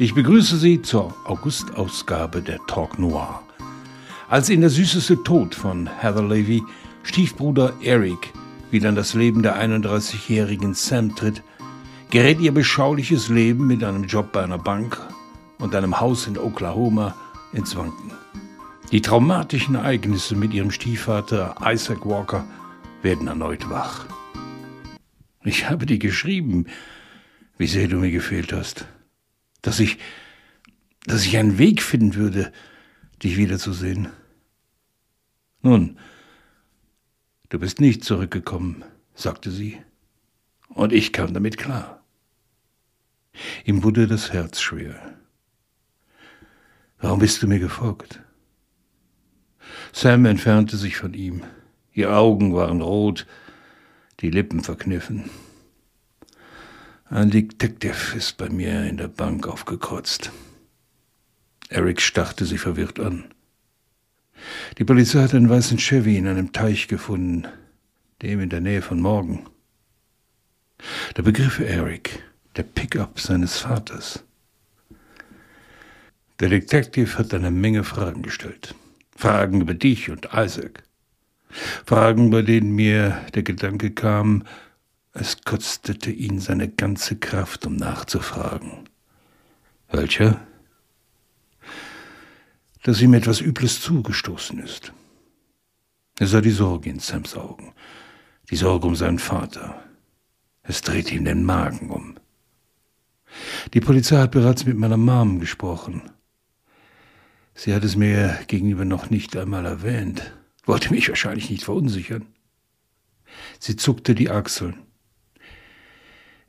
Ich begrüße Sie zur August-Ausgabe der Talk Noir. Als in der süßeste Tod von Heather Levy Stiefbruder Eric wieder in das Leben der 31-jährigen Sam tritt, gerät ihr beschauliches Leben mit einem Job bei einer Bank und einem Haus in Oklahoma ins Wanken. Die traumatischen Ereignisse mit ihrem Stiefvater Isaac Walker werden erneut wach. Ich habe dir geschrieben, wie sehr du mir gefehlt hast dass ich, dass ich einen Weg finden würde, dich wiederzusehen. Nun, du bist nicht zurückgekommen, sagte sie, und ich kam damit klar. Ihm wurde das Herz schwer. Warum bist du mir gefolgt? Sam entfernte sich von ihm. Ihre Augen waren rot, die Lippen verkniffen. Ein Detective ist bei mir in der Bank aufgekreuzt. Eric starrte sie verwirrt an. Die Polizei hat einen weißen Chevy in einem Teich gefunden, dem in der Nähe von Morgen. Da begriff Eric, der Pickup seines Vaters. Der Detective hat eine Menge Fragen gestellt. Fragen über dich und Isaac. Fragen, bei denen mir der Gedanke kam, es kostete ihn seine ganze Kraft, um nachzufragen. Welcher? Dass ihm etwas Übles zugestoßen ist. Er sah die Sorge in Sams Augen, die Sorge um seinen Vater. Es drehte ihm den Magen um. Die Polizei hat bereits mit meiner Mom gesprochen. Sie hat es mir gegenüber noch nicht einmal erwähnt, wollte mich wahrscheinlich nicht verunsichern. Sie zuckte die Achseln.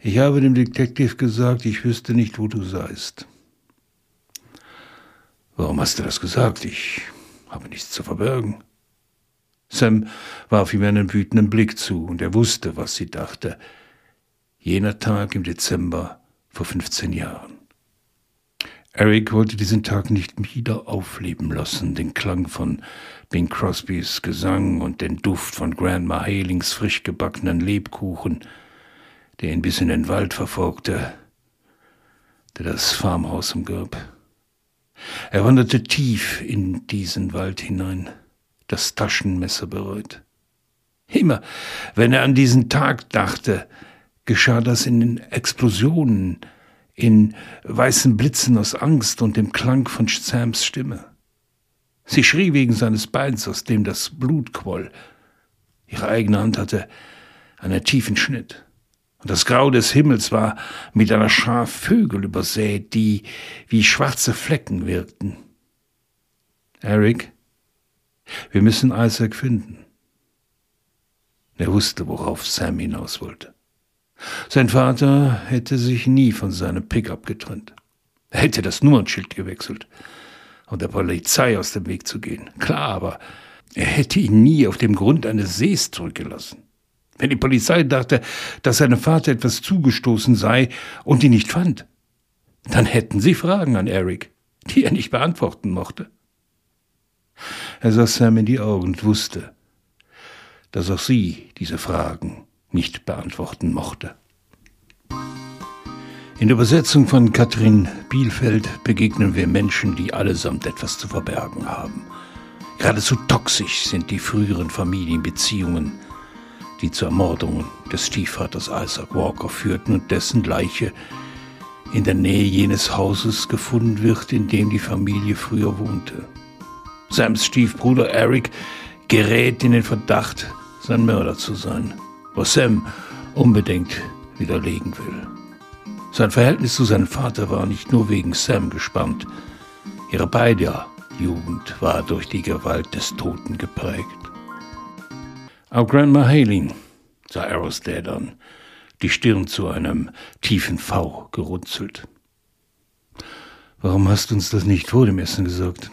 Ich habe dem Detective gesagt, ich wüsste nicht, wo du seist. Warum hast du das gesagt? Ich habe nichts zu verbergen. Sam warf ihm einen wütenden Blick zu, und er wusste, was sie dachte. Jener Tag im Dezember vor 15 Jahren. Eric wollte diesen Tag nicht wieder aufleben lassen, den Klang von Bing Crosbys Gesang und den Duft von Grandma Halings frisch gebackenen Lebkuchen – der ihn bis in den Wald verfolgte, der das Farmhaus umgab. Er wanderte tief in diesen Wald hinein, das Taschenmesser bereit. Immer, wenn er an diesen Tag dachte, geschah das in Explosionen, in weißen Blitzen aus Angst und dem Klang von Sams Stimme. Sie schrie wegen seines Beins, aus dem das Blut quoll. Ihre eigene Hand hatte einen tiefen Schnitt. Und das Grau des Himmels war mit einer Schar Vögel übersät, die wie schwarze Flecken wirkten. Eric, wir müssen Isaac finden. Er wusste, worauf Sam hinaus wollte. Sein Vater hätte sich nie von seinem Pickup getrennt. Er hätte das Nummernschild gewechselt, um der Polizei aus dem Weg zu gehen. Klar, aber er hätte ihn nie auf dem Grund eines Sees zurückgelassen. Wenn die Polizei dachte, dass seinem Vater etwas zugestoßen sei und ihn nicht fand, dann hätten sie Fragen an Eric, die er nicht beantworten mochte. Er sah Sam in die Augen und wusste, dass auch sie diese Fragen nicht beantworten mochte. In der Übersetzung von Katrin Bielfeld begegnen wir Menschen, die allesamt etwas zu verbergen haben. Geradezu toxisch sind die früheren Familienbeziehungen, die zur Ermordung des Stiefvaters Isaac Walker führten und dessen Leiche in der Nähe jenes Hauses gefunden wird, in dem die Familie früher wohnte. Sams Stiefbruder Eric gerät in den Verdacht, sein Mörder zu sein, was Sam unbedingt widerlegen will. Sein Verhältnis zu seinem Vater war nicht nur wegen Sam gespannt, ihre beider Jugend war durch die Gewalt des Toten geprägt. Auch Grandma Haling sah Arrowsdad an, die Stirn zu einem tiefen V gerunzelt. Warum hast du uns das nicht vor dem Essen gesagt?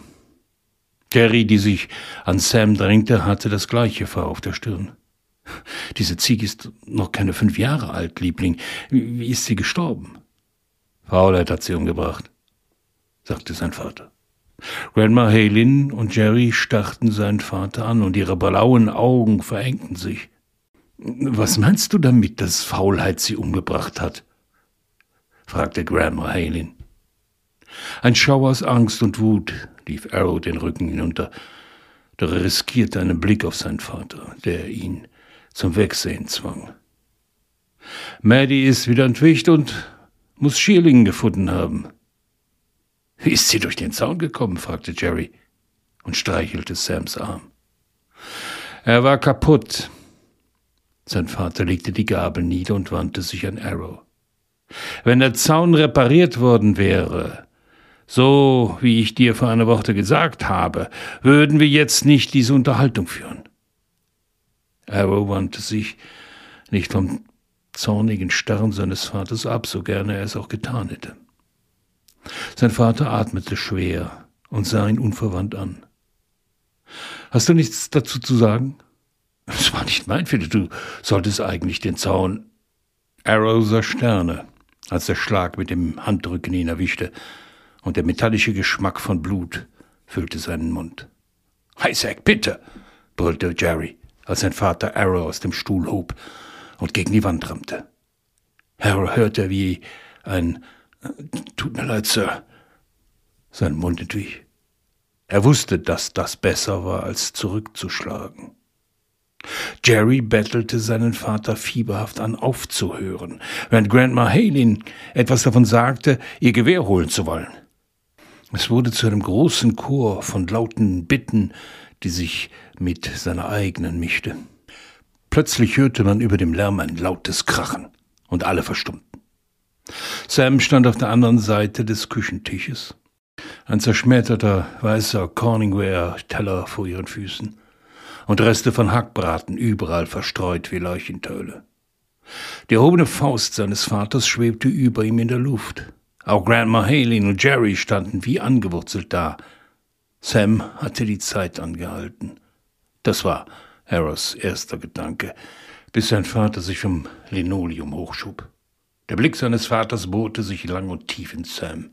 Terry, die sich an Sam drängte, hatte das gleiche V auf der Stirn. Diese Ziege ist noch keine fünf Jahre alt, Liebling. Wie ist sie gestorben? Faulheit hat sie umgebracht, sagte sein Vater. Grandma Halin und Jerry starrten seinen Vater an und ihre blauen Augen verengten sich. Was meinst du damit, dass Faulheit sie umgebracht hat? fragte Grandma Halin. Ein Schauer aus Angst und Wut lief Arrow den Rücken hinunter, doch er riskierte einen Blick auf seinen Vater, der ihn zum Wegsehen zwang. Maddie ist wieder entwischt und muss Schierlingen gefunden haben. Wie ist sie durch den Zaun gekommen? fragte Jerry und streichelte Sams Arm. Er war kaputt. Sein Vater legte die Gabel nieder und wandte sich an Arrow. Wenn der Zaun repariert worden wäre, so wie ich dir vor einer Woche gesagt habe, würden wir jetzt nicht diese Unterhaltung führen. Arrow wandte sich nicht vom zornigen Starren seines Vaters ab, so gerne er es auch getan hätte. Sein Vater atmete schwer und sah ihn unverwandt an. Hast du nichts dazu zu sagen? Es war nicht mein Fehler, du solltest eigentlich den Zaun. Arrow sah Sterne, als der Schlag mit dem Handrücken ihn erwischte, und der metallische Geschmack von Blut füllte seinen Mund. Isaac, bitte! brüllte Jerry, als sein Vater Arrow aus dem Stuhl hob und gegen die Wand rammte. Harrow hörte, wie ein Tut mir leid, Sir. Sein Mund entwich. Er wusste, dass das besser war, als zurückzuschlagen. Jerry bettelte seinen Vater fieberhaft an, aufzuhören, während Grandma Halin etwas davon sagte, ihr Gewehr holen zu wollen. Es wurde zu einem großen Chor von lauten Bitten, die sich mit seiner eigenen mischte. Plötzlich hörte man über dem Lärm ein lautes Krachen, und alle verstummten. Sam stand auf der anderen Seite des Küchentisches. Ein zerschmetterter weißer Corningware-Teller vor ihren Füßen und Reste von Hackbraten überall verstreut wie Leuchtentöle. Die erhobene Faust seines Vaters schwebte über ihm in der Luft. Auch Grandma Haley und Jerry standen wie angewurzelt da. Sam hatte die Zeit angehalten. Das war Harrows erster Gedanke, bis sein Vater sich vom Linoleum hochschub. Der Blick seines Vaters bohrte sich lang und tief in Sam,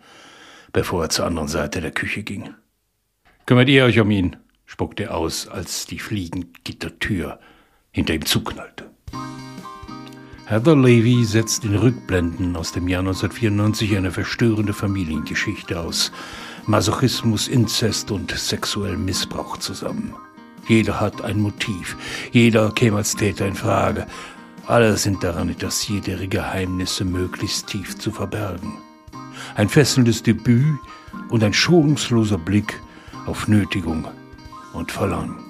bevor er zur anderen Seite der Küche ging. Kümmert ihr euch um ihn? spuckte er aus, als die Fliegengittertür hinter ihm zuknallte. Heather Levy setzt in Rückblenden aus dem Jahr 1994 eine verstörende Familiengeschichte aus Masochismus, Inzest und sexuellem Missbrauch zusammen. Jeder hat ein Motiv. Jeder käme als Täter in Frage. Alle sind daran interessiert, ihre Geheimnisse möglichst tief zu verbergen. Ein fesselndes Debüt und ein schonungsloser Blick auf Nötigung und Verlangen.